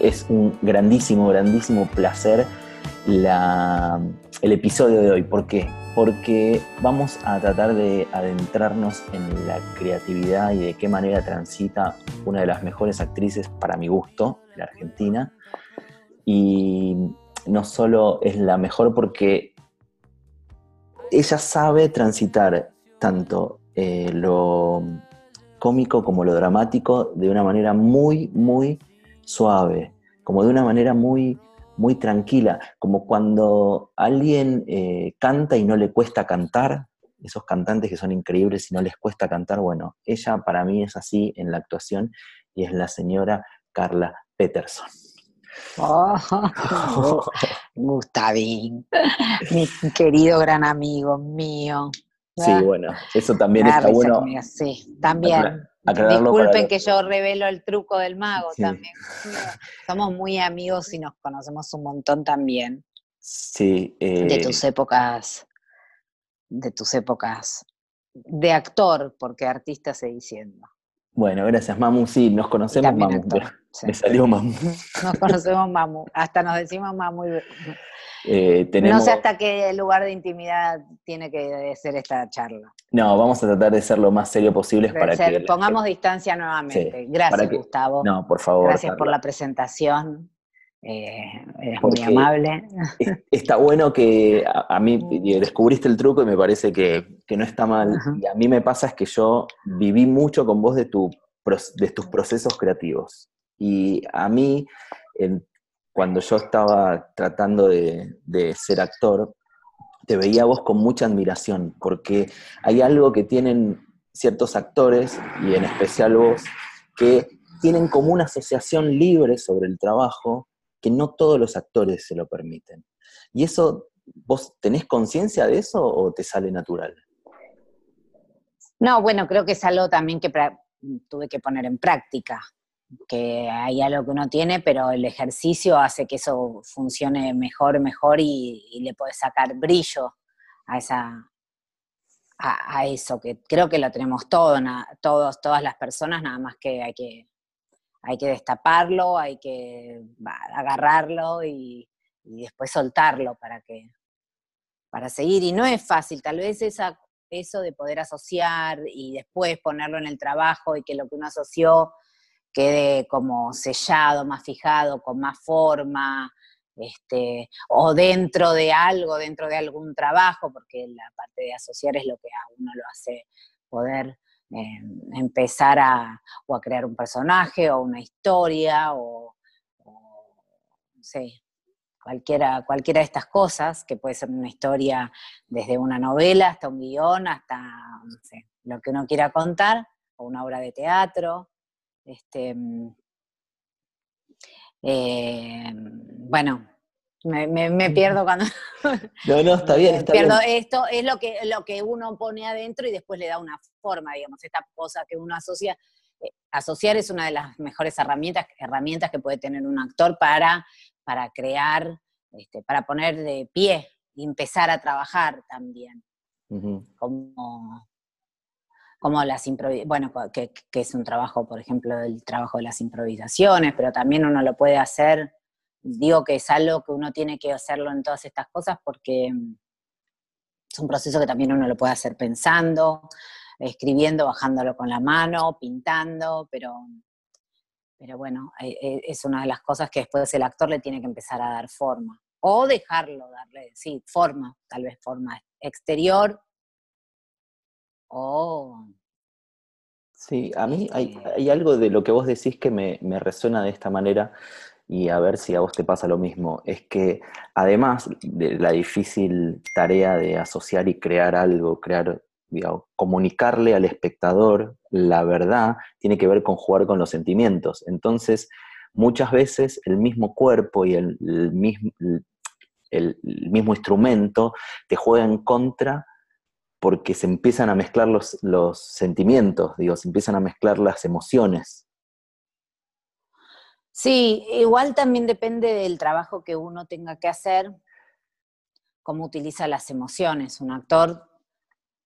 es un grandísimo, grandísimo placer el episodio de hoy. ¿Por qué? Porque vamos a tratar de adentrarnos en la creatividad y de qué manera transita una de las mejores actrices para mi gusto, la Argentina. Y no solo es la mejor porque ella sabe transitar tanto eh, lo cómico como lo dramático de una manera muy, muy suave, como de una manera muy, muy tranquila, como cuando alguien eh, canta y no le cuesta cantar, esos cantantes que son increíbles y no les cuesta cantar, bueno, ella para mí es así en la actuación y es la señora Carla Peterson. Oh, Gustavín, mi querido gran amigo mío. Sí, bueno, eso también está bueno. sí, también. Disculpen que yo revelo el truco del mago también. Somos muy amigos y nos conocemos un montón también. Sí. De eh, tus épocas, de tus épocas de actor, porque artista se diciendo. Bueno, gracias, Mamu. Sí, nos conocemos, Mamu. Me salió Mamu. Nos conocemos, Mamu. Hasta nos decimos Mamu. Eh, no sé hasta qué lugar de intimidad tiene que ser esta charla. No, vamos a tratar de ser lo más serio posible para que... Pongamos distancia nuevamente. Gracias, Gustavo. No, por favor. Gracias por la presentación. Eh, eres muy amable. Está bueno que a, mí descubriste el truco y me parece que, no está mal. Y a mí me pasa es que yo viví mucho con vos de, tu, de tus procesos creativos. Y a mí, cuando yo estaba tratando de, ser actor, te veía vos con mucha admiración, porque hay algo que tienen ciertos actores, y en especial vos, que tienen como una asociación libre sobre el trabajo que no todos los actores se lo permiten. ¿Y eso, vos tenés conciencia de eso o te sale natural? No, bueno, creo que es algo también que tuve que poner en práctica que hay algo que uno tiene, pero el ejercicio hace que eso funcione mejor, mejor y, le puede sacar brillo a esa a, eso, que creo que lo tenemos todo, todos, todas las personas, nada más que hay que, hay que destaparlo, hay que agarrarlo y, después soltarlo para que para seguir. Y no es fácil, tal vez esa, eso de poder asociar y después ponerlo en el trabajo y que lo que uno asoció quede como sellado, más fijado, con más forma, este, o dentro de algo, dentro de algún trabajo, porque la parte de asociar es lo que a uno lo hace poder empezar a, o a crear un personaje o una historia o, no sé, cualquiera, cualquiera de estas cosas, que puede ser una historia desde una novela hasta un guion, hasta lo que uno quiera contar, o una obra de teatro. Este, mm, eh, bueno, me, pierdo cuando... No, no, está bien, está pierdo. Esto es lo que, lo que uno pone adentro y después le da una forma, digamos, esta cosa que uno asocia. Eh, asociar es una de las mejores herramientas, herramientas que puede tener un actor para, para crear, este, para poner de pie y empezar a trabajar también. Como como las bueno, que, es un trabajo, por ejemplo, el trabajo de las improvisaciones, pero también uno lo puede hacer, digo que es algo que uno tiene que hacerlo en todas estas cosas porque mm, es un proceso que también uno lo puede hacer pensando, escribiendo, bajándolo con la mano, pintando, pero, pero bueno, e, e, es una de las cosas que después el actor le tiene que empezar a dar forma. O dejarlo darle, sí, forma, tal vez forma exterior Oh. Sí, a mí hay, hay, algo de lo que vos decís que me, me, resuena de esta manera y a ver si a vos te pasa lo mismo. Es que además de la difícil tarea de asociar y crear algo, crear, digamos, comunicarle al espectador la verdad, tiene que ver con jugar con los sentimientos. Entonces, muchas veces el mismo cuerpo y el, mismo, el mismo instrumento te juega en contra porque se empiezan a mezclar los, los sentimientos, digo, se empiezan a mezclar las emociones. Sí, igual también depende del trabajo que uno tenga que hacer, cómo utiliza las emociones. Un actor,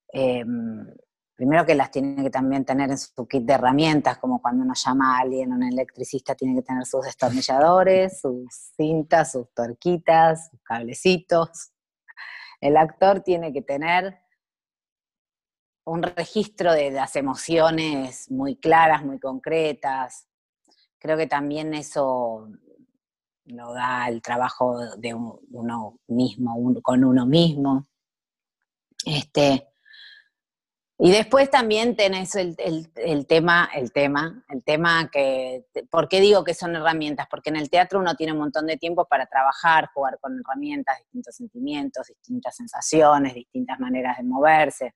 em, primero que las tiene que también tener en su kit de herramientas, como cuando uno llama a alguien, un electricista tiene que tener sus destornilladores, sus cintas, sus torquitas, sus cablecitos. El actor tiene que tener un registro de las emociones muy claras, muy concretas. Creo que también eso lo da el trabajo de uno mismo, con uno mismo. Este, y después también tenés el, tema, el tema, el tema que, ¿por qué digo que son herramientas? Porque en el teatro uno tiene un montón de tiempo para trabajar, jugar con herramientas, distintos sentimientos, distintas sensaciones, distintas maneras de moverse.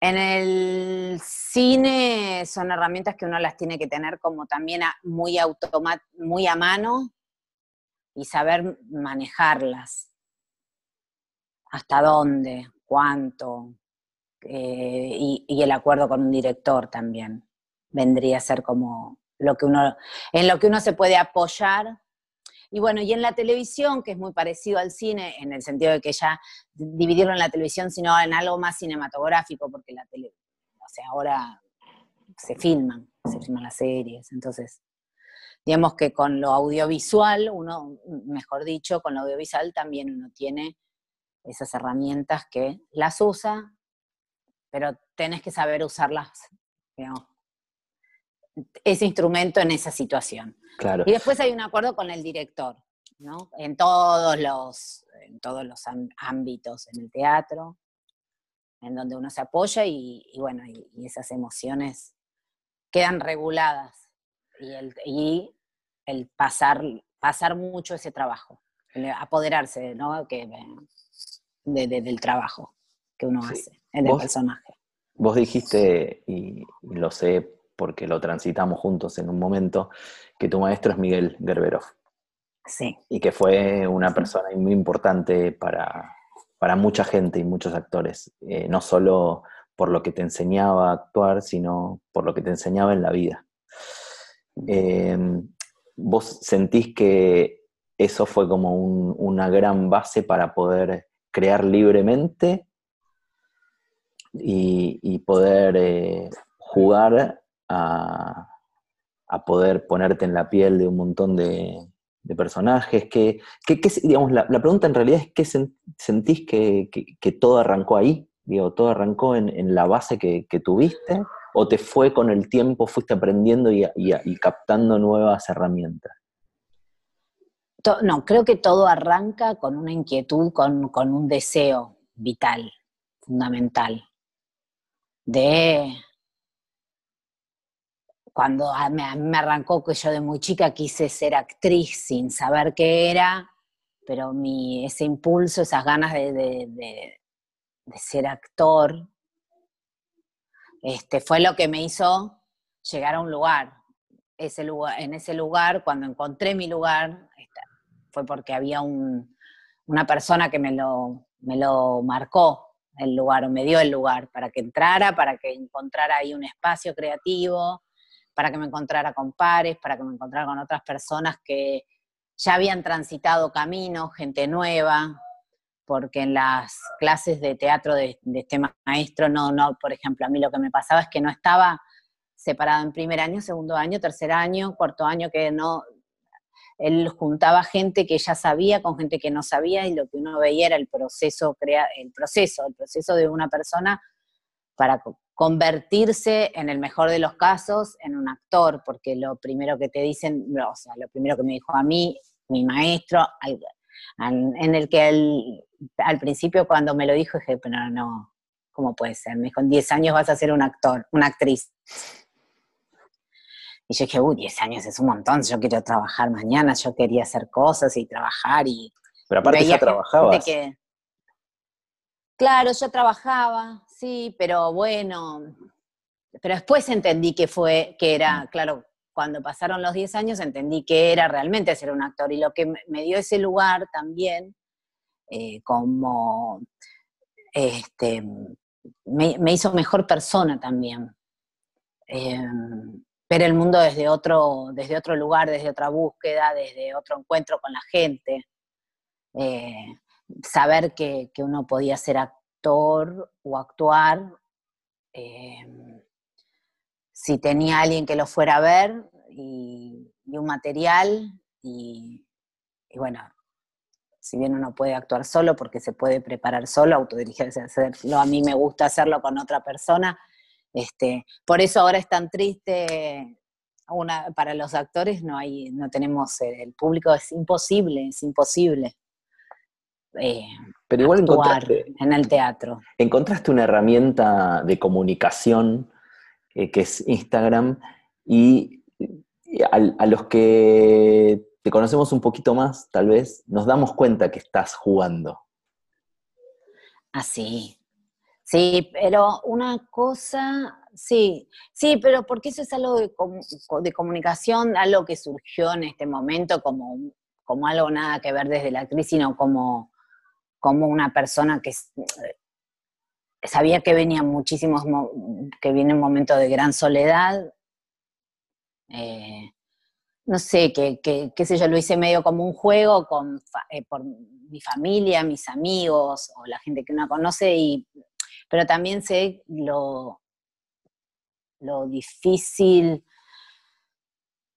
En el cine son herramientas que uno las tiene que tener como también muy, muy a mano y saber manejarlas. Hasta dónde, cuánto, eh, y, el acuerdo con un director también vendría a ser como lo que uno, en lo que uno se puede apoyar. Y bueno, y en la televisión, que es muy parecido al cine, en el sentido de que ya dividieron la televisión, sino en algo más cinematográfico, porque la tele, o sea, ahora se filman, se filman las series, entonces, digamos que con lo audiovisual, uno, mejor dicho, con lo audiovisual también uno tiene esas herramientas que las usa pero tenés que saber usarlas, ese instrumento en esa situación. Claro. Y después hay un acuerdo con el director, ¿no? En todos los, en todos los ámbitos, en el teatro, en donde uno se apoya y, bueno, y, esas emociones quedan reguladas y el, y el pasar, pasar mucho ese trabajo, apoderarse ¿no? que, del trabajo que uno hace en el personaje. Vos dijiste, y, lo sé porque lo transitamos juntos en un momento, que tu maestro es Miguel Gerberov. Sí. Y que fue una persona muy importante para, mucha gente y muchos actores, eh, no solo por lo que te enseñaba a actuar, sino por lo que te enseñaba en la vida. Em, ¿Vos sentís que eso fue como una gran base para poder crear libremente y, poder eh, jugar a, poder ponerte en la piel de un montón de, personajes. Que, digamos, la, pregunta en realidad es, ¿qué sentís que, todo arrancó ahí? Digo, ¿todo arrancó en, la base que, tuviste? ¿O te fue con el tiempo, fuiste aprendiendo y, captando nuevas herramientas? No, creo que todo arranca con una inquietud, con, con un deseo vital, fundamental de cuando me, me, arrancó que yo de muy chica quise ser actriz sin saber qué era, pero mi, ese impulso, esas ganas de, ser actor, este, fue lo que me hizo llegar a un lugar. Ese lugar en ese lugar, cuando encontré mi lugar, fue porque había una persona que me lo, me lo marcó, el lugar o me dio el lugar para que entrara, para que encontrara ahí un espacio creativo, para que me encontrara con pares, para que me encontrara con otras personas que ya habían transitado caminos, gente nueva, porque en las clases de teatro de, este maestro, no, no, por ejemplo, a mí lo que me pasaba es que no estaba separado en primer año, segundo año, tercer año, cuarto año, que no, él juntaba gente que ya sabía con gente que no sabía y lo que uno veía era el proceso, el proceso, el proceso de una persona para convertirse en el mejor de los casos en un actor, porque lo primero que te dicen, o sea, lo primero que me dijo a mí, mi maestro, en el que al principio cuando me lo dijo dije, pero no, ¿cómo puede ser? Me dijo, en 10 años vas a ser un actor, una actriz. Y yo dije, uy, 10 años es un montón, yo quiero trabajar mañana, yo quería hacer cosas y trabajar y... Pero aparte ya trabajabas. Claro, yo trabajaba, sí, pero bueno, pero después entendí que fue, que era, mm. claro, cuando pasaron los 10 años entendí que era realmente ser un actor y lo que me dio ese lugar también, eh, como, este, me, hizo mejor persona también. Em, ver el mundo desde otro, desde otro lugar, desde otra búsqueda, desde otro encuentro con la gente. Eh, saber que, uno podía ser o actuar em, si tenía alguien que lo fuera a ver y, un material y, bueno, si bien uno puede actuar solo porque se puede preparar solo, autodirigirse hacerlo, a mí me gusta hacerlo con otra persona. Este, por eso ahora es tan triste una, para los actores no hay, no tenemos el público, es imposible, es imposible. Eh, Pero igual encontraste, en el teatro. Encontraste una herramienta de comunicación eh, que es Instagram y, a, los que te conocemos un poquito más, tal vez, nos damos cuenta que estás jugando. Así. Ah, sí, pero una cosa, sí, sí, pero porque eso es algo de, de, comunicación, algo que surgió en este momento como, como algo nada que ver desde la actriz, sino como como una persona que sabía que venía muchísimos, que viene un de gran soledad. Eh, no sé, que, qué sé yo, lo hice medio como un juego con, eh, por mi familia, mis amigos o la gente que uno conoce, y, pero también sé lo, lo difícil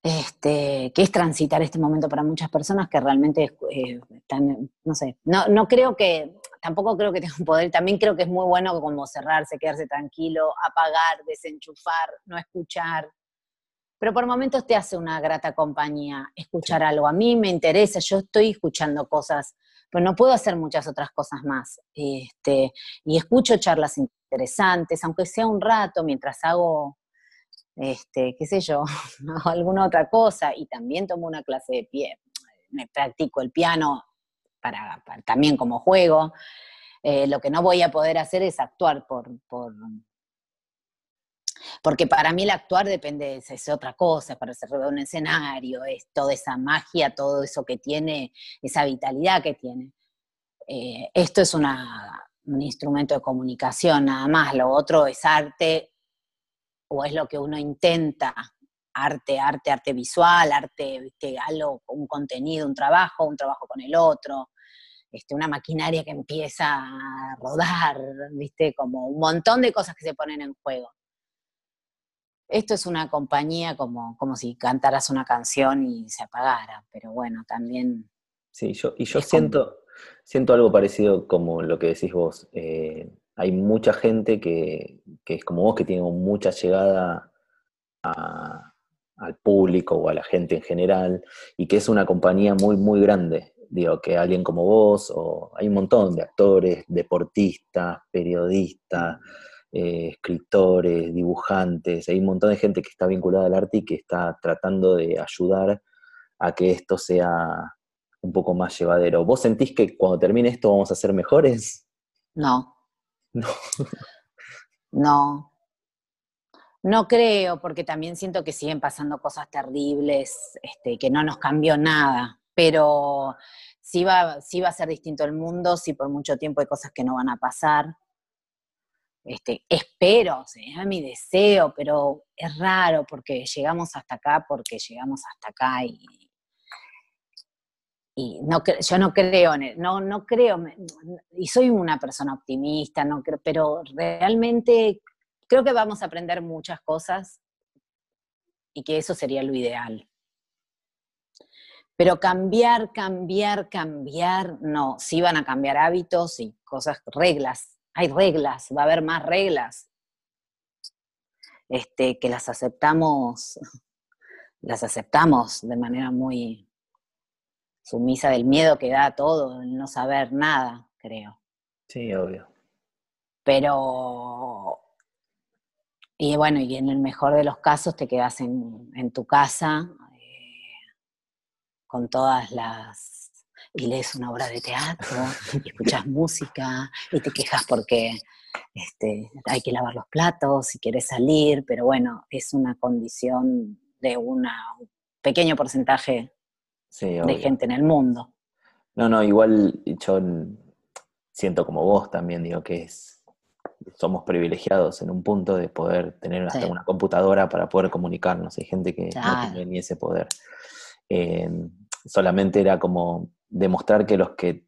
este, que es transitar este momento para muchas personas que realmente eh, están, no sé, no, no creo que, tampoco creo que tenga un poder, también creo que es muy bueno como cerrarse, quedarse tranquilo, apagar, desenchufar, no escuchar, pero por momentos te hace una grata compañía escuchar algo. A mí me interesa, yo estoy escuchando cosas, pero no puedo hacer muchas otras cosas más. Este, y escucho charlas interesantes, aunque sea un rato, mientras hago este, qué sé yo, alguna otra cosa, y también tomo una clase de pie, me practico el piano para, también como juego. Eh, lo que no voy a poder hacer es actuar por, porque para mí el actuar depende, es, es otra cosa, para hacer un escenario, es toda esa magia, todo eso que tiene, esa vitalidad que tiene. Eh, esto es una, un instrumento de comunicación nada más, lo otro es arte o es lo que uno intenta, arte, arte, arte visual, arte, ¿viste? algo, un contenido, un trabajo, un trabajo con el otro, este, una maquinaria que empieza a rodar, ¿viste? Como un montón de cosas que se ponen en juego. Esto es una compañía como, como si cantaras una canción y se apagara, pero bueno, también... Sí, yo, y yo siento, siento algo parecido como lo que decís vos. Eh, hay mucha gente que, es como vos, que tiene mucha llegada al público o a la gente en general, y que es una compañía muy, muy grande. Digo, que alguien como vos, o hay un montón de actores, deportistas, periodistas, eh, escritores, dibujantes, hay un montón de gente que está vinculada al arte y que está tratando de ayudar a que esto sea un poco más llevadero. ¿Vos sentís que cuando termine esto vamos a ser mejores? No, no. No. No creo, porque también siento que siguen pasando cosas terribles, este, que no nos cambió nada, pero sí va, sí va a ser distinto el mundo, sí por mucho tiempo hay cosas que no van a pasar. Este, espero, es mi deseo, pero es raro porque llegamos hasta acá, porque llegamos hasta acá y, y no, yo no creo en no, no creo, y soy una persona optimista, no creo, pero realmente creo que vamos a aprender muchas cosas y que eso sería lo ideal. Pero cambiar, cambiar, cambiar, no, sí van a cambiar hábitos y cosas, reglas, hay reglas, va a haber más reglas, este, que las aceptamos, las aceptamos de manera muy, sumisa del miedo que da todo, el no saber nada, creo. Sí, obvio. Pero, y bueno, y en el mejor de los casos te quedas en, tu casa eh, con todas las... y lees una obra de teatro, y escuchas música, y te quejas porque este, hay que lavar los platos, y quieres salir, pero bueno, es una condición de un pequeño porcentaje de gente en el mundo. No, no, igual yo siento como vos también, digo que es, somos privilegiados en un punto de poder tener hasta una computadora para poder comunicarnos. Hay gente que no tiene ni ese poder. Em, solamente era como demostrar que los que,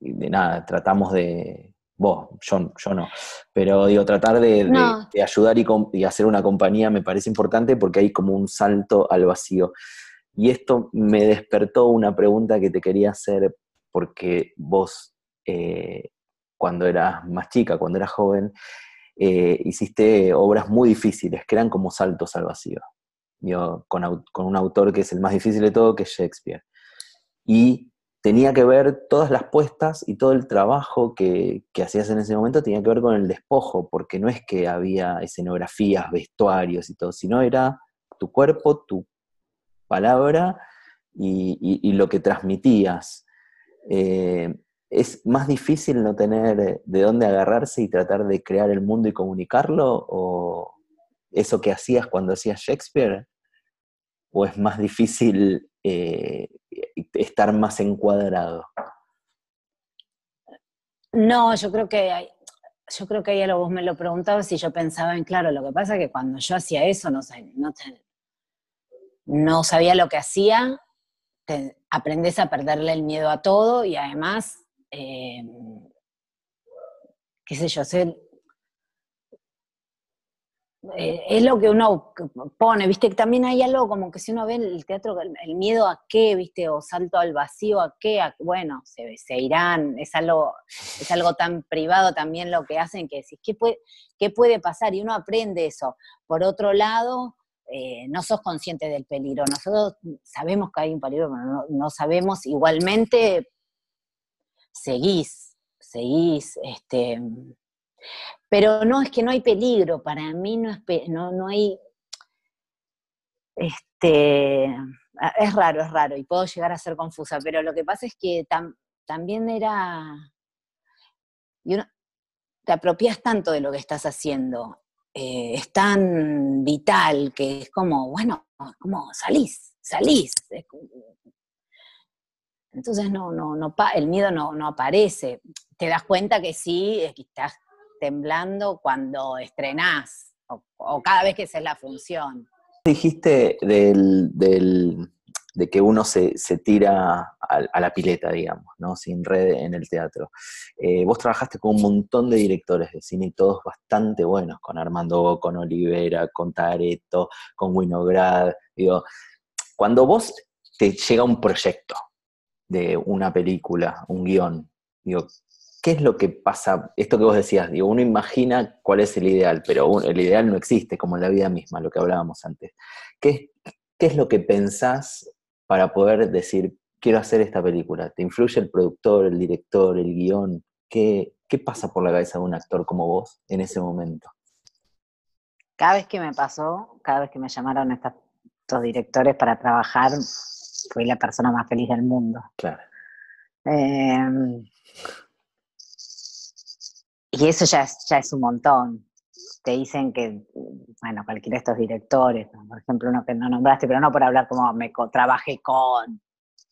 de nada, tratamos de, Vos, yo, yo no. Pero digo, tratar de, ayudar y, hacer una compañía me parece importante porque hay como un salto al vacío. Y esto me despertó una pregunta que te quería hacer porque vos, eh, cuando eras más chica, cuando eras joven, eh, hiciste obras muy difíciles, que eran como saltos al vacío. con, con un autor que es el más difícil de todo, que es Shakespeare. Y tenía que ver todas las puestas y todo el trabajo que, hacías en ese momento tenía que ver con el despojo, porque no es que había escenografías, vestuarios y todo, sino era tu cuerpo, tu palabra y, lo que transmitías. Eh, ¿Es más difícil no tener de dónde agarrarse y tratar de crear el mundo y comunicarlo? ¿O eso que hacías cuando hacías Shakespeare? ¿O es más difícil eh, estar más encuadrado? No, yo creo que hay, yo creo que ella vos me lo preguntabas y yo pensaba en, claro, lo que pasa es que cuando yo hacía eso no, no, sabía lo que hacía, aprendes a perderle el miedo a todo y además, eh, qué sé yo, eh, es lo que uno pone, viste, también hay algo como que si uno ve el teatro, el, miedo a qué, viste, o salto al vacío a qué, bueno, se, se, irán, es algo, es algo tan privado también lo que hacen que decís, ¿qué puede, qué puede pasar? Y uno aprende eso. Por otro lado, eh, no sos consciente del peligro, nosotros sabemos que hay un peligro, pero no, sabemos, igualmente seguís, seguís, este, pero no, es que no hay peligro, para mí no, es, no, no hay... Este, es raro, es raro, y puedo llegar a ser confusa, pero lo que pasa es que también era... Y te apropias tanto de lo que estás haciendo, eh, es tan vital que es como, bueno, como salís, salís. Entonces no, no, no, el miedo no, no aparece. Te das cuenta que sí, estás temblando cuando estrenás o, cada vez que es la función. Dijiste del, de que uno se, tira a, la pileta, digamos, ¿no? sin red en el teatro. Eh, vos trabajaste con un montón de directores de cine todos bastante buenos, con Armando, con Olivera, con Tareto, con Winograd. Digo, cuando vos te llega un proyecto de una película, un guion, digo, ¿qué es lo que pasa? Esto que vos decías, digo, uno imagina cuál es el ideal, pero el ideal no existe, como en la vida misma, lo que hablábamos antes. ¿Qué, qué es lo que pensás para poder decir, quiero hacer esta película? ¿Te influye el productor, el director, el guion? ¿Qué, qué pasa por la cabeza de un actor como vos en ese momento? Cada vez que me pasó, cada vez que me llamaron estos, directores para trabajar, fui la persona más feliz del mundo. Claro. Eh, y eso ya es, ya es un montón. Te dicen que, bueno, cualquiera de estos directores, por ejemplo, uno que no nombraste, pero no por hablar como me trabajé con,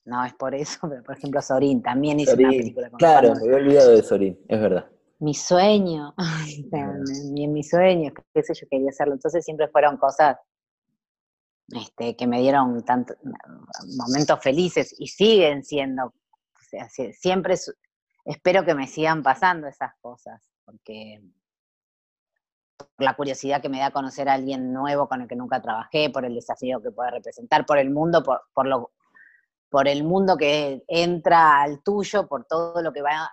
no es por eso, pero por ejemplo Sorín también hizo una película con Claro, me había olvidado de Sorín, es verdad. Mi sueño, en mi sueño, qué sé yo, quería hacerlo. Entonces siempre fueron cosas este, que me dieron tanto, momentos felices y siguen siendo, o sea, siempre espero que me sigan pasando esas cosas porque por la curiosidad que me da conocer a alguien nuevo con el que nunca trabajé, por el desafío que puede representar, por el mundo, por, lo, por el mundo que entra al tuyo, por todo lo que va,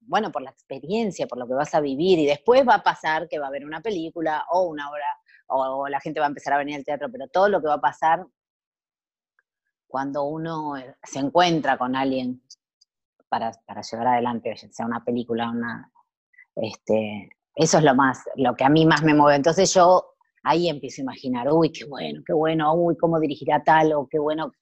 bueno, por la experiencia, por lo que vas a vivir, y después va a pasar que va a haber una película o una obra, o, la gente va a empezar a venir al teatro, pero todo lo que va a pasar cuando uno se encuentra con alguien para, para llevar adelante, sea una película, una, este, eso es lo más, lo que a mí más me mueve. Entonces yo ahí empiezo a imaginar, uy, qué bueno, qué bueno, uy, cómo dirigirá tal, o qué bueno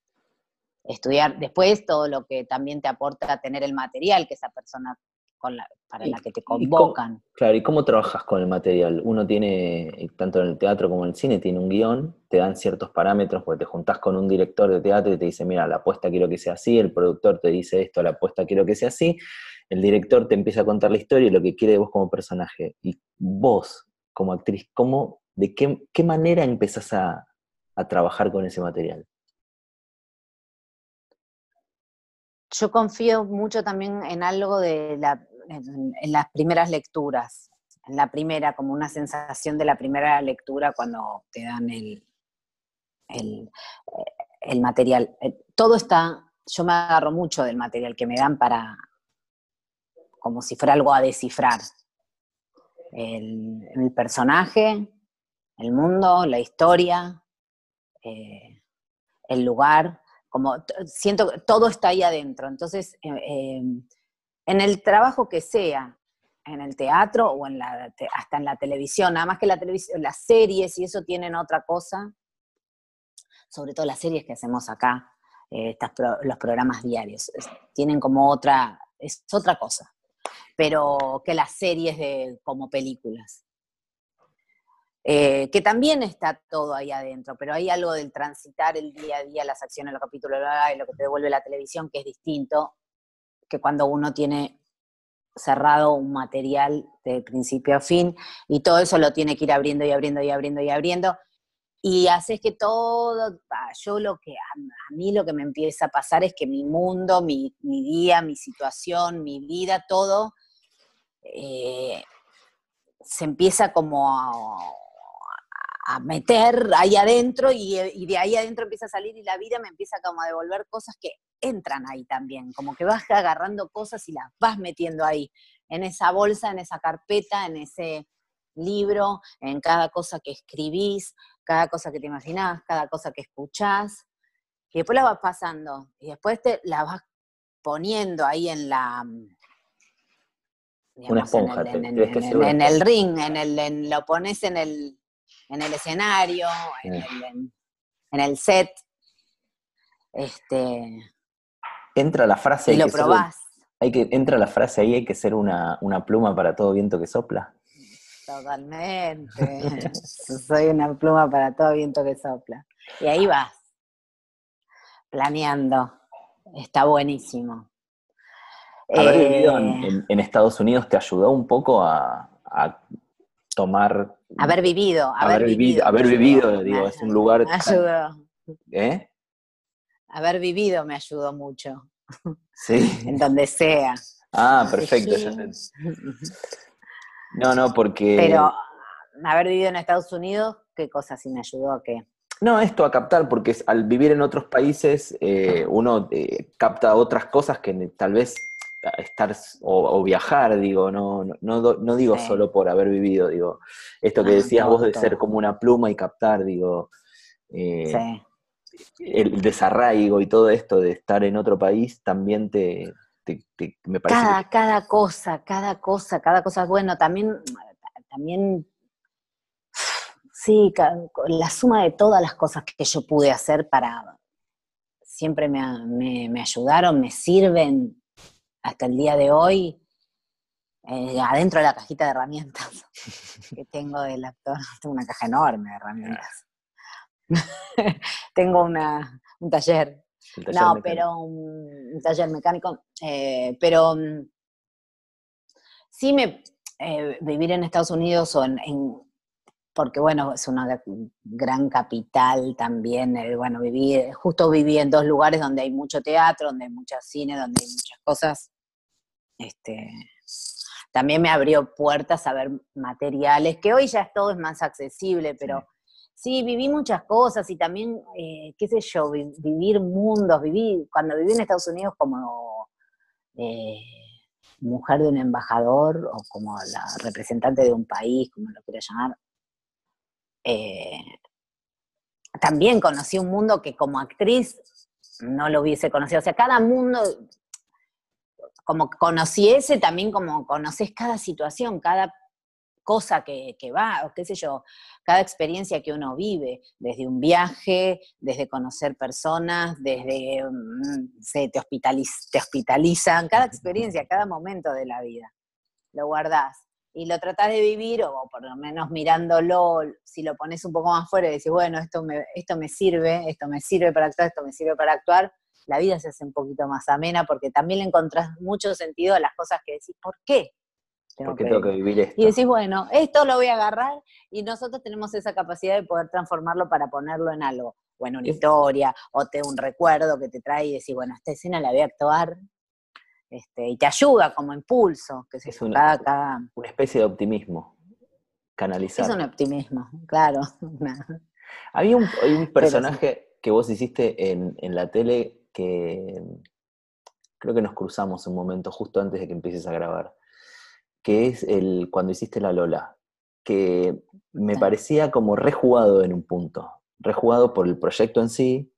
estudiar. Después todo lo que también te aporta tener el material que esa persona con la, para la que te convocan. claro, ¿y cómo trabajas con el material? Uno tiene, tanto en el teatro como en el cine, tiene un guion, te dan ciertos parámetros, porque te juntás con un director de teatro y te dice, mira, la apuesta quiero que sea así, el productor te dice esto, la apuesta quiero que sea así, el director te empieza a contar la historia y lo que quiere de vos como personaje. Y vos, como actriz, ¿cómo, ¿de qué, manera empezás a, trabajar con ese material? Yo confío mucho también en algo de la, en, las primeras lecturas, en la primera, como una sensación de la primera lectura cuando te dan el, el, el material. Eh, todo está, yo me agarro mucho del material que me dan para, como si fuera algo a descifrar. El, personaje, el mundo, la historia, eh, el lugar, como siento que todo está ahí adentro. Entonces, eh, em, en el trabajo que sea, en el teatro o en la, hasta en la televisión, nada más que la televisión, las series y eso tienen otra cosa, sobre todo las series que hacemos acá, eh, los programas diarios, tienen como otra, es otra cosa, pero que las series de, como películas. Eh, que también está todo ahí adentro, pero hay algo del transitar el día a día, las acciones, los capítulos, lo que te devuelve la televisión, que es distinto que cuando uno tiene cerrado un material de principio a fin y todo eso lo tiene que ir abriendo y abriendo y abriendo y abriendo y haces que todo, yo lo que, a, mí lo que me empieza a pasar es que mi mundo, mi, día, mi situación, mi vida, todo, eh, se empieza como a, meter ahí adentro y, de ahí adentro empieza a salir y la vida me empieza como a devolver cosas que entran ahí también, como que vas agarrando cosas y las vas metiendo ahí, en esa bolsa, en esa carpeta, en ese libro, en cada cosa que escribís, cada cosa que te imaginás, cada cosa que escuchás, y después la vas pasando, y después te la vas poniendo ahí en la... una esponja, en el, ring, en el, lo pones en el, en el escenario, en, eh. el, en, el set. Este, entra la frase. Y lo probás. hay que, entra la frase ahí, hay que ser una, una pluma para todo viento que sopla. Totalmente. Soy una pluma para todo viento que sopla. Y ahí vas, planeando. Está buenísimo. Haber vivido en, eh, Estados Unidos te ayudó un poco a, tomar. Haber vivido, haber, vivido. Haber vivido, digo, es un lugar. Me ayudó. ¿Eh? Haber vivido me ayudó mucho. Sí. en donde sea. Ah, perfecto. No, no, porque... Pero haber vivido en Estados Unidos, ¿qué cosa sí me ayudó a qué? No, esto a captar, porque al vivir en otros países eh, uno eh, capta otras cosas que tal vez estar o, viajar, digo, no, no, no, digo solo por haber vivido, digo, esto que ah, decías vos de ser como una pluma y captar, digo, eh, el desarraigo y todo esto de estar en otro país también te, me parece. Cada, cada cosa, cada cosa, cada cosa. Bueno, también, también, sí, la suma de todas las cosas que yo pude hacer para, siempre me, ayudaron, me sirven hasta el día de hoy. Eh, adentro de la cajita de herramientas que tengo del actor, tengo una caja enorme de herramientas. tengo una, un taller no, pero un, taller mecánico, eh, pero mm, sí me eh, vivir en Estados Unidos o en, porque bueno, es una gran capital también, eh, bueno, viví, justo viví en dos lugares donde hay mucho teatro, donde hay mucho cine, donde hay muchas cosas, este, también me abrió puertas a ver materiales, que hoy ya todo es más accesible, pero Sí, viví muchas cosas y también, eh, qué sé yo, vivir mundos, viví, cuando viví en Estados Unidos como eh, mujer de un embajador o como la representante de un país, como lo quiera llamar, eh, también conocí un mundo que como actriz no lo hubiese conocido. O sea, cada mundo, como conocí ese, también como conoces cada situación, cada cosa que, va, o qué sé yo, cada experiencia que uno vive, desde un viaje, desde conocer personas, desde, mm, se, te, te hospitalizan, cada experiencia, cada momento de la vida, lo guardás y lo tratás de vivir, o por lo menos mirándolo, si lo pones un poco más fuera y decís, bueno, esto me, esto me sirve, esto me sirve para actuar, esto me sirve para actuar, la vida se hace un poquito más amena porque también le encontrás mucho sentido a las cosas que decís, ¿por qué? porque tengo que vivir esto. Y decís, bueno, esto lo voy a agarrar y nosotros tenemos esa capacidad de poder transformarlo para ponerlo en algo, o en una historia, o te un recuerdo que te trae y decís, bueno, esta escena la voy a actuar Este, y te ayuda como impulso, que es una, una especie de optimismo, canalizado. Es un optimismo, claro. Había un, personaje que vos hiciste en, en, la tele que creo que nos cruzamos un momento justo antes de que empieces a grabar, que es el cuando hiciste la Lola, que me parecía como rejugado en un punto, rejugado por el proyecto en sí,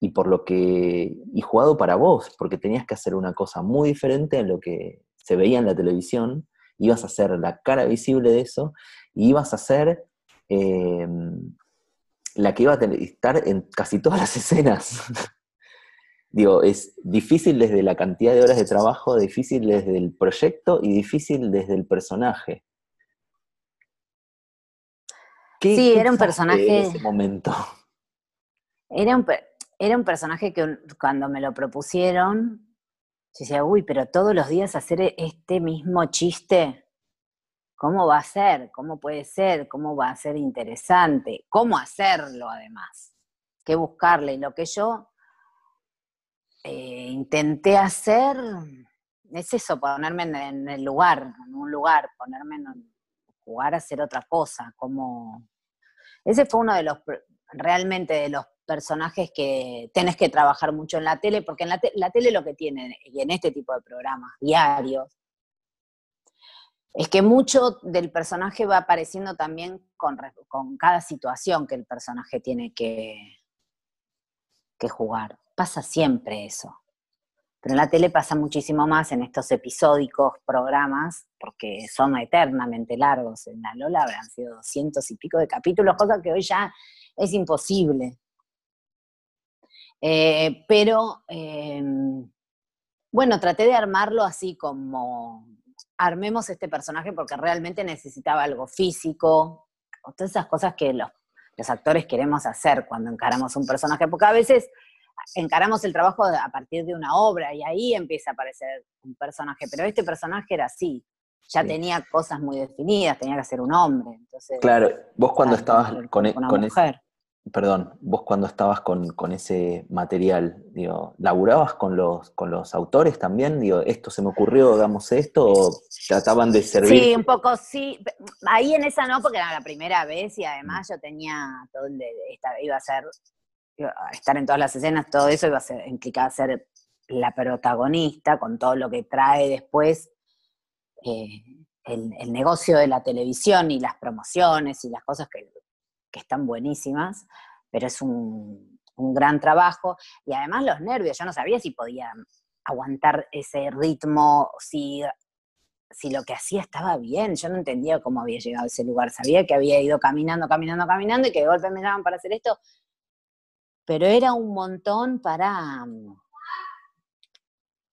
y por lo que y jugado para vos, porque tenías que hacer una cosa muy diferente a lo que se veía en la televisión, ibas a ser la cara visible de eso, y ibas a ser em, la que iba a estar en casi todas las escenas. Digo, es difícil desde la cantidad de horas de trabajo, difícil desde el proyecto y difícil desde el personaje. sí, era un personaje. En ese momento. Era un, era un personaje que cuando me lo propusieron, yo decía, uy, pero todos los días hacer e-, este mismo chiste, ¿cómo va a ser? ¿Cómo puede ser? ¿Cómo va a ser interesante? ¿Cómo hacerlo además? ¿Qué buscarle? Y lo que yo eh, intenté hacer es eso, ponerme en, el lugar, en un lugar, ponerme en jugar a hacer otra cosa, como... Ese fue uno de los, realmente de los personajes que tenés que trabajar mucho en la tele, porque en la, tele lo que tiene, y en este tipo de programas diarios, es que mucho del personaje va apareciendo también con, con cada situación que el personaje tiene que, que jugar. Pasa siempre eso. Pero en la tele pasa muchísimo más en estos episódicos programas, porque son eternamente largos. En la Lola habrán sido doscientos y pico de capítulos, cosa que hoy ya es imposible. Eh, pero, em, bueno, traté de armarlo así como armemos este personaje porque realmente necesitaba algo físico, todas esas cosas que los, los actores queremos hacer cuando encaramos un personaje, porque a veces encaramos el trabajo a partir de una obra y ahí empieza a aparecer un personaje, pero este personaje era así, ya tenía cosas muy definidas, tenía que ser un hombre. Entonces, claro, vos cuando estabas con, e, con, ese, perdón, vos cuando estabas con, ese material, digo, ¿laburabas con los, con los autores también? Digo, ¿esto se me ocurrió, hagamos esto? ¿O trataban de servir? Sí, un poco sí. Ahí en esa no, porque era la primera vez y además yo tenía todo el de, iba a ser, estar en todas las escenas, todo eso iba a ser, implicaba ser la protagonista con todo lo que trae después eh, el, negocio de la televisión y las promociones y las cosas que que están buenísimas, pero es un, gran trabajo. Y además los nervios, yo no sabía si podía aguantar ese ritmo, si, si lo que hacía estaba bien. Yo no entendía cómo había llegado a ese lugar. Sabía que había ido caminando, caminando, caminando y que de golpe me llamaban para hacer esto. Pero era un montón para...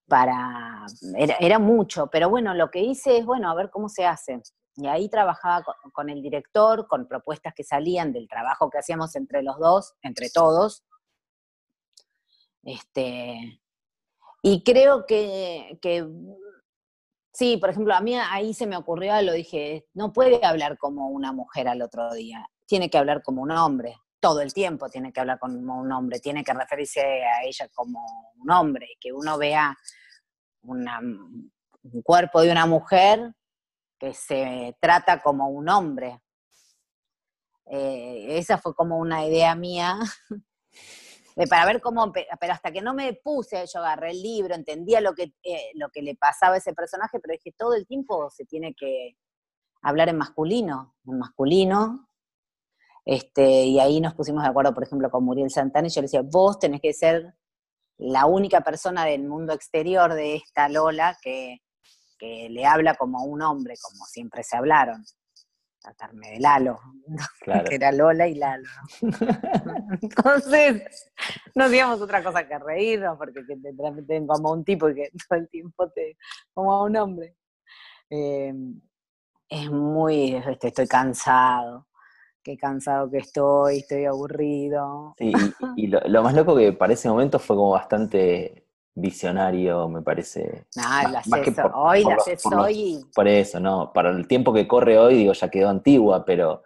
para era, mucho, pero bueno, lo que hice es, bueno, a ver cómo se hace. Y ahí trabajaba con, el director, con propuestas que salían del trabajo que hacíamos entre los dos, entre todos. Este, y creo que, sí, por ejemplo, a mí ahí se me ocurrió, lo dije, no puede hablar como una mujer al otro día, tiene que hablar como un hombre, todo el tiempo tiene que hablar como un hombre, tiene que referirse a ella como un hombre, que uno vea un cuerpo de una mujer que se trata como un hombre. Eh, esa fue como una idea mía, para ver cómo, pero hasta que no me puse, yo agarré el libro, entendía lo que, eh, lo que le pasaba a ese personaje, pero dije, todo el tiempo se tiene que hablar en masculino, en masculino, este, y ahí nos pusimos de acuerdo, por ejemplo, con Muriel Santana, y yo le decía, vos tenés que ser la única persona del mundo exterior de esta Lola que que le habla como un hombre, como siempre se hablaron. Tratarme de Lalo, que era Lola y Lalo. Entonces, no hacíamos otra cosa que reírnos, porque te, te, como un tipo que todo el tiempo te, como un hombre. Em, es muy, este, estoy cansado, qué cansado que estoy, estoy aburrido. Sí, y, lo, lo, más loco que para ese momento fue como bastante visionario, me parece. Ah, más, que por, hoy por, por eso, ¿no? Para el tiempo que corre hoy, digo, ya quedó antigua, pero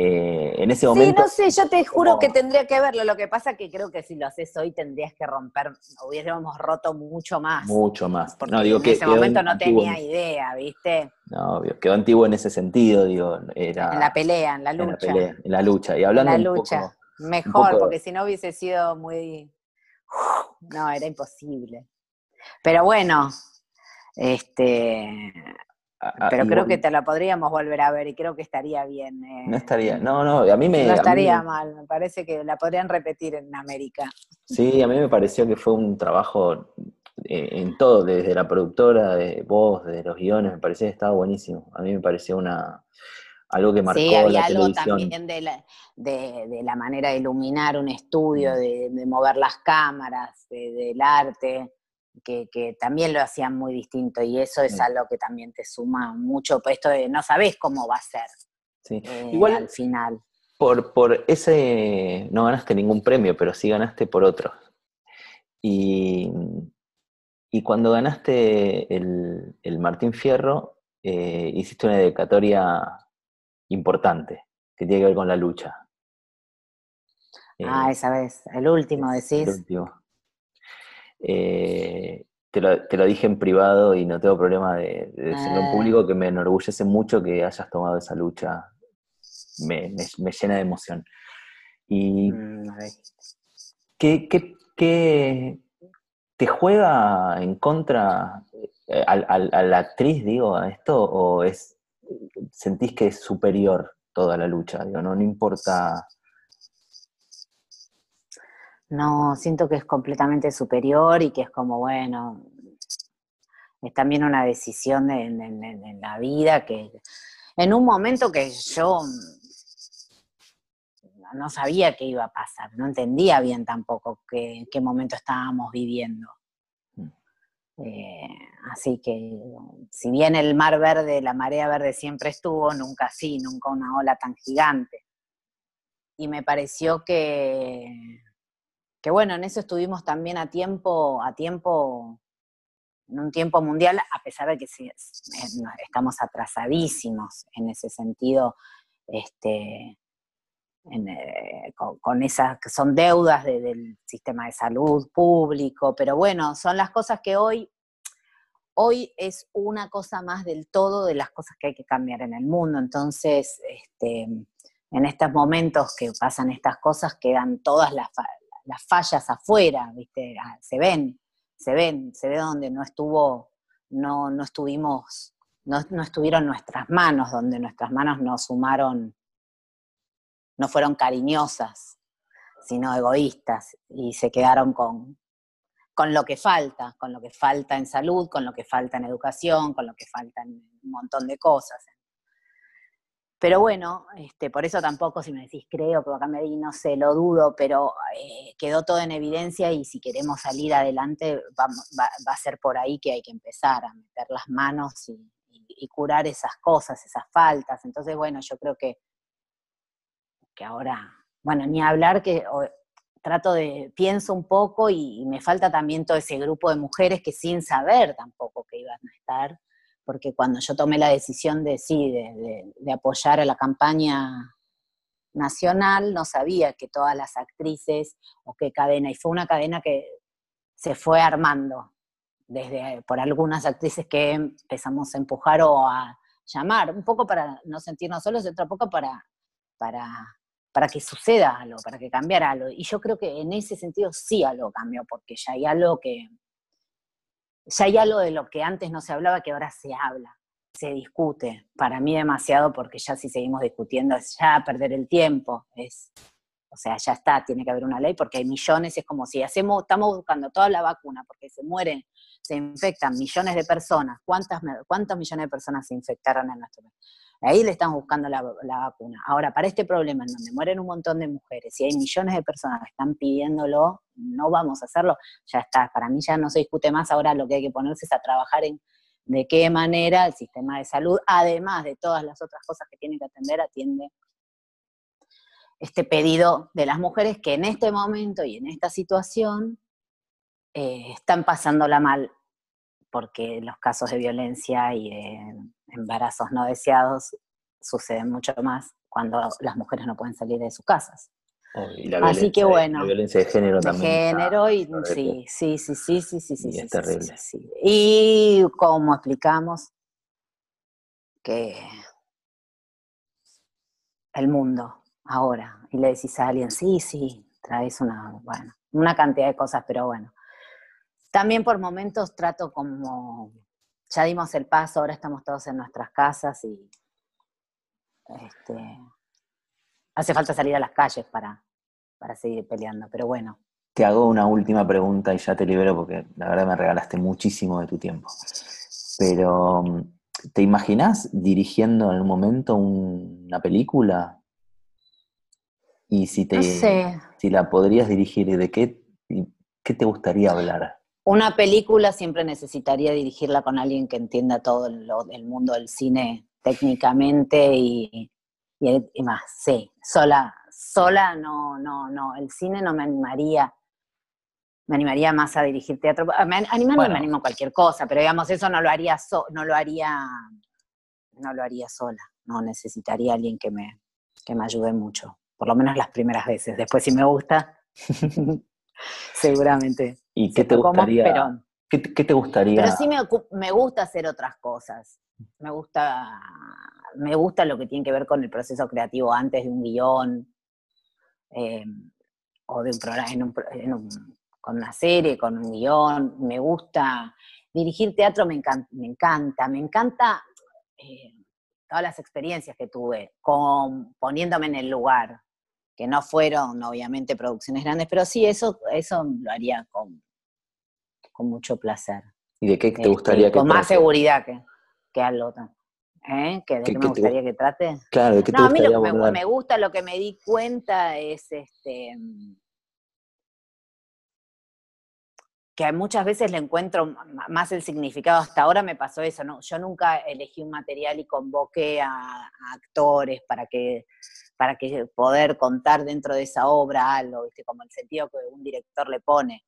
eh, en ese momento... Sí, no sé, yo te juro que tendría que verlo. Lo que pasa que creo que si lo haces hoy tendrías que romper, hubiéramos roto mucho más. Mucho más. Porque no, digo en ese momento no tenía idea, ¿viste? No, obvio, quedó antiguo en ese sentido, digo, era... En la pelea, en la lucha. En la, pelea, en la lucha. Y hablando en la lucha. Mejor, porque si no hubiese sido muy... No, era imposible. Pero bueno, este, pero creo que te la podríamos volver a ver y creo que estaría bien. Eh. No estaría, no, no, a mí me... No estaría mal, me parece que la podrían repetir en América. Sí, a mí me pareció que fue un trabajo eh, en todo, desde la productora, de voz, de los guiones, me parecía que estaba buenísimo. A mí me pareció una algo que marcó sí, había la algo también de la, de, la, manera de iluminar un estudio, mm. de, mover las cámaras, del arte que, también lo hacían muy distinto y eso es algo que también te suma mucho, pues esto de no sabes cómo va a ser eh, Igual, al final. Por, por ese, no ganaste ningún premio, pero sí ganaste por otro. Y, y cuando ganaste el, el Martín Fierro, eh, hiciste una dedicatoria importante, que tiene que ver con la lucha. ah, eh, esa vez, el último, decís. El último. Eh, te, lo, dije en privado y no tengo problema de, decirlo en ah. público, que me enorgullece mucho que hayas tomado esa lucha. Me, llena de emoción. ¿Y mm, ¿qué, te juega en contra eh, a, la actriz, digo, a esto? ¿O es, sentís que es superior toda la lucha? Digo, no, no importa no, siento que es completamente superior y que es como, bueno, es también una decisión en, la vida que en un momento que yo no sabía qué iba a pasar, no entendía bien tampoco qué, qué momento estábamos viviendo. Mm. Eh, así que, si bien el mar verde, la marea verde siempre estuvo, nunca así, nunca una ola tan gigante. Y me pareció que, que bueno, en eso estuvimos también a tiempo, a tiempo, en un tiempo mundial, a pesar de que estamos atrasadísimos en ese sentido, este, eh, con, esas que son deudas del sistema de salud público, pero bueno, son las cosas que hoy, hoy es una cosa más del todo de las cosas que hay que cambiar en el mundo. Entonces, este, en estos momentos que pasan estas cosas, quedan todas las, las fallas afuera, ¿viste? Ah, se ven, se ven, se ve donde no estuvo, no, no estuvimos, no, no estuvieron nuestras manos, donde nuestras manos no sumaron, no fueron cariñosas, sino egoístas, y se quedaron con, con lo que falta, con lo que falta en salud, con lo que falta en educación, con lo que falta en un montón de cosas. Pero bueno, este, por eso tampoco, si me decís creo que va a cambiar y no sé, lo dudo, pero eh, quedó todo en evidencia y si queremos salir adelante va, a ser por ahí que hay que empezar a meter las manos y, curar esas cosas, esas faltas. Entonces, bueno, yo creo que, que ahora, bueno, ni hablar que trato de, pienso un poco y me falta también todo ese grupo de mujeres que sin saber tampoco que iban a estar, porque cuando yo tomé la decisión de sí, de, apoyar a la campaña nacional, no sabía que todas las actrices o qué cadena, y fue una cadena que se fue armando, desde por algunas actrices que empezamos a empujar o a llamar, un poco para no sentirnos solos y otro poco para, para, para que suceda algo, para que cambiara algo. Y yo creo que en ese sentido sí algo cambió, porque ya hay algo que, ya hay algo de lo que antes no se hablaba que ahora se habla, se discute. Para mí demasiado porque ya si seguimos discutiendo es ya perder el tiempo, es, o sea, ya está, tiene que haber una ley porque hay millones, es como si hacemos, estamos buscando toda la vacuna porque se mueren, se infectan millones de personas. ¿Cuántas, ¿Cuántos millones de personas se infectaron en nuestro país? Ahí le estamos buscando la, vacuna. Ahora, para este problema en donde mueren un montón de mujeres y hay millones de personas que están pidiéndolo, no vamos a hacerlo, ya está. Para mí ya no se discute más, ahora lo que hay que ponerse es a trabajar en de qué manera el sistema de salud, además de todas las otras cosas que tiene que atender, atiende este pedido de las mujeres que en este momento y en esta situación eh, están pasándola mal porque los casos de violencia y de embarazos no deseados suceden mucho más cuando las mujeres no pueden salir de sus casas. la Así que bueno. La violencia de género de también. género y sí, sí, sí, sí, sí, sí, sí. es terrible. Y como explicamos que el mundo ahora, y le decís a alguien, sí, sí, traes una, bueno, una cantidad de cosas, pero bueno. También por momentos trato como, ya dimos el paso, ahora estamos todos en nuestras casas y este, hace falta salir a las calles para, para seguir peleando, pero bueno. Te hago una última pregunta y ya te libero porque la verdad me regalaste muchísimo de tu tiempo. Pero, ¿te imaginas dirigiendo en un momento una película? Y si te si la podrías dirigir, ¿de qué, qué te gustaría hablar? Una película siempre necesitaría dirigirla con alguien que entienda todo el mundo del cine técnicamente y, y, más, sí, sola, sola no, no, no, el cine no me animaría, me animaría más a dirigir teatro, me, animaría, me animo a cualquier cosa, pero digamos, eso no lo haría, no lo haría, no lo haría sola, no necesitaría alguien que me, que me ayude mucho, por lo menos las primeras veces, después si me gusta, seguramente. ¿Y qué te gustaría? ¿qué, te gustaría? Pero sí me, me gusta hacer otras cosas me gusta, me gusta lo que tiene que ver con el proceso creativo antes de un guion, eh, o de un programa, con una serie, con un guion. Me gusta dirigir teatro, me encanta, me encanta, me encanta eh, todas las experiencias que tuve, con, poniéndome en el lugar, que no fueron obviamente producciones grandes, pero sí, eso, eso lo haría con, con mucho placer. ¿Y de qué te gustaría este, que Con más seguridad que que algo ¿Eh? ¿Que ¿De qué, me gustaría que trate? Claro, ¿de qué te no, a mí lo que me, gusta, lo que me di cuenta es este que muchas veces le encuentro más el significado. Hasta ahora me pasó eso, ¿no? Yo nunca elegí un material y convoqué a, actores para que, para que poder contar dentro de esa obra algo, ¿viste? como el sentido que un director le pone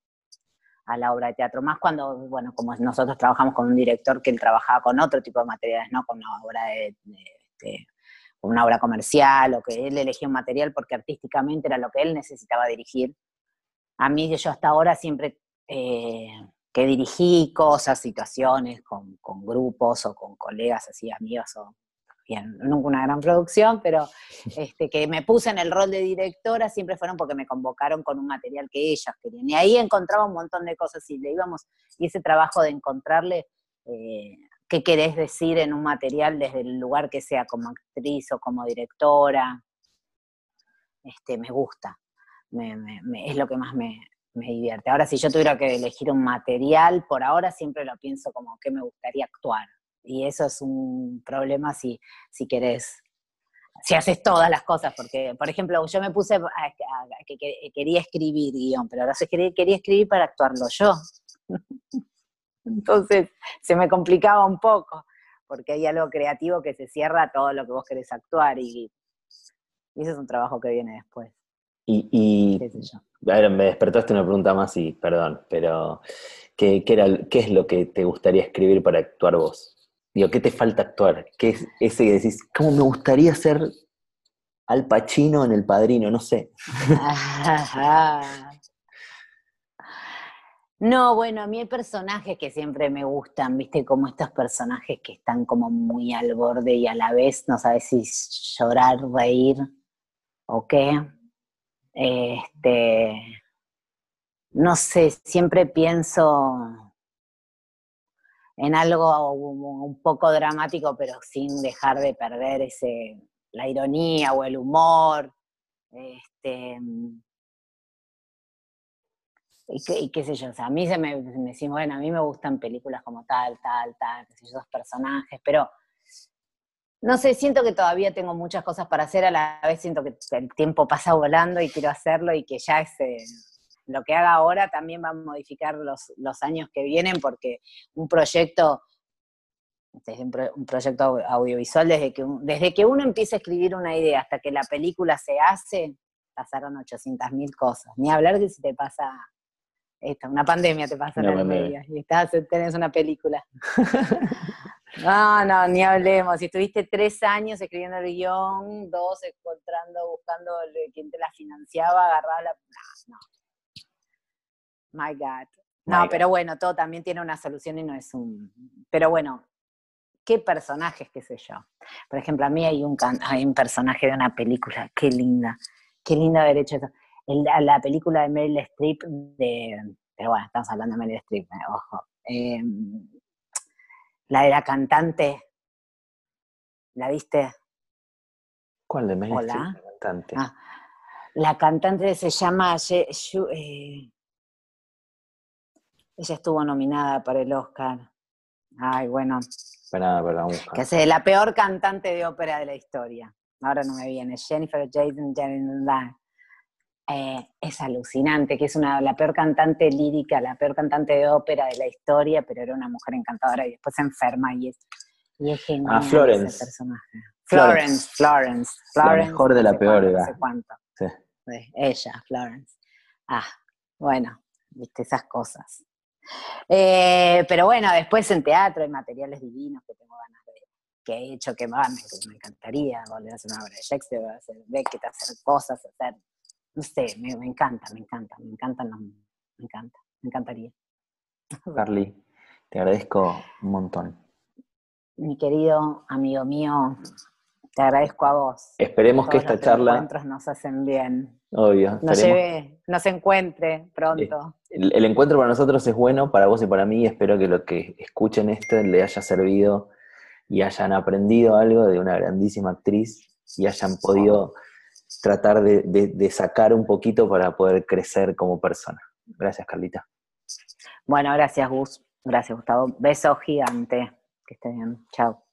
a la obra de teatro, más cuando, bueno, como nosotros trabajamos con un director que él trabajaba con otro tipo de materiales, no con una obra de, este, una obra comercial, o que él elegía un material porque artísticamente era lo que él necesitaba dirigir. A mí, yo hasta ahora siempre eh, que dirigí cosas, situaciones con, con, grupos o con colegas así, amigos o nunca una gran producción, pero este, que me puse en el rol de directora siempre fueron porque me convocaron con un material que ellas querían. Y ahí encontraba un montón de cosas y le íbamos, y ese trabajo de encontrarle eh, qué querés decir en un material desde el lugar que sea, como actriz o como directora, este, me gusta, es lo que más me, me divierte. Ahora, si yo tuviera que elegir un material, por ahora siempre lo pienso como que me gustaría actuar y eso es un problema si, si querés, si haces todas las cosas, porque, por ejemplo, yo me puse a, que, quería escribir guion, pero ahora quería, quería escribir para actuarlo yo. Entonces se me complicaba un poco, porque hay algo creativo que se cierra todo lo que vos querés actuar y, y ese es un trabajo que viene después. Y, y me despertaste una pregunta más y perdón, pero ¿qué, qué, era, ¿qué es lo que te gustaría escribir para actuar vos? Digo, ¿qué te falta actuar? ¿Qué es ese que decís, cómo me gustaría ser Al Pacino en El Padrino? No sé. No, bueno, a mí hay personajes que siempre me gustan, viste, como estos personajes que están como muy al borde y a la vez no sabes si llorar, reír o qué. Este, no sé, siempre pienso en algo un poco dramático, pero sin dejar de perder ese, la ironía o el humor. Este, y, qué, sé yo, o sea, a mí se me, me bueno, a mí me gustan películas como tal, tal, tal, qué sé yo, esos personajes, pero no sé, siento que todavía tengo muchas cosas para hacer, a la vez siento que el tiempo pasa volando y quiero hacerlo y que ya ese lo que haga ahora también va a modificar los, años que vienen porque un proyecto, un, proyecto audiovisual, desde que, desde que uno empieza a escribir una idea hasta que la película se hace, pasaron 800.000 cosas. Ni hablar de si te pasa esta, una pandemia te pasa en el medio y estás, tenés una película. No, no, ni hablemos. Si estuviste tres años escribiendo el guion, dos encontrando, buscando quién te la financiaba, agarraba la. No, no. My God. No, pero bueno, todo también tiene una solución y no es un. Pero bueno, ¿qué personajes, qué sé yo? Por ejemplo, a mí hay un, hay un personaje de una película, qué linda, qué linda haber hecho eso. la película de Meryl Streep de. Pero bueno, estamos hablando de Meryl Streep, eh, ojo. Em, la de la cantante. ¿La viste? ¿Cuál de Meryl Streep? La cantante. Ah, la cantante se llama. Eh, ella estuvo nominada para el Oscar. Ay, bueno. Para, para que es la peor cantante de ópera de la historia. Ahora no me viene. Jennifer Jason eh, es alucinante, que es una, la peor cantante lírica, la peor cantante de ópera de la historia, pero era una mujer encantadora y después se enferma y es, y es genial ah, Florence. ese personaje. Florence, Florence, Florence. La mejor de la peor, no sé cuánto. Sí. Ella, Florence. Ah, bueno, viste esas cosas. Eh, pero bueno, después en teatro hay materiales divinos que tengo ganas de, que he hecho, que me, me encantaría volver a hacer una obra de Shakespeare, hacer Beckett, hacer cosas, hacer, no sé, me, encanta, me encanta, me encanta, me encanta, me encantaría. Carly, te agradezco un montón. Mi querido amigo mío, te agradezco a vos. Esperemos que esta charla... encuentros nos hacen bien. Obvio. Nos lleve, nos encuentre pronto. El, encuentro para nosotros es bueno, para vos y para mí. Espero que lo que escuchen esto le haya servido y hayan aprendido algo de una grandísima actriz y hayan podido tratar de, sacar un poquito para poder crecer como persona. Gracias, Carlita. Bueno, gracias, Gus. Gracias, Gustavo. Beso gigante. Que estés bien. Chao.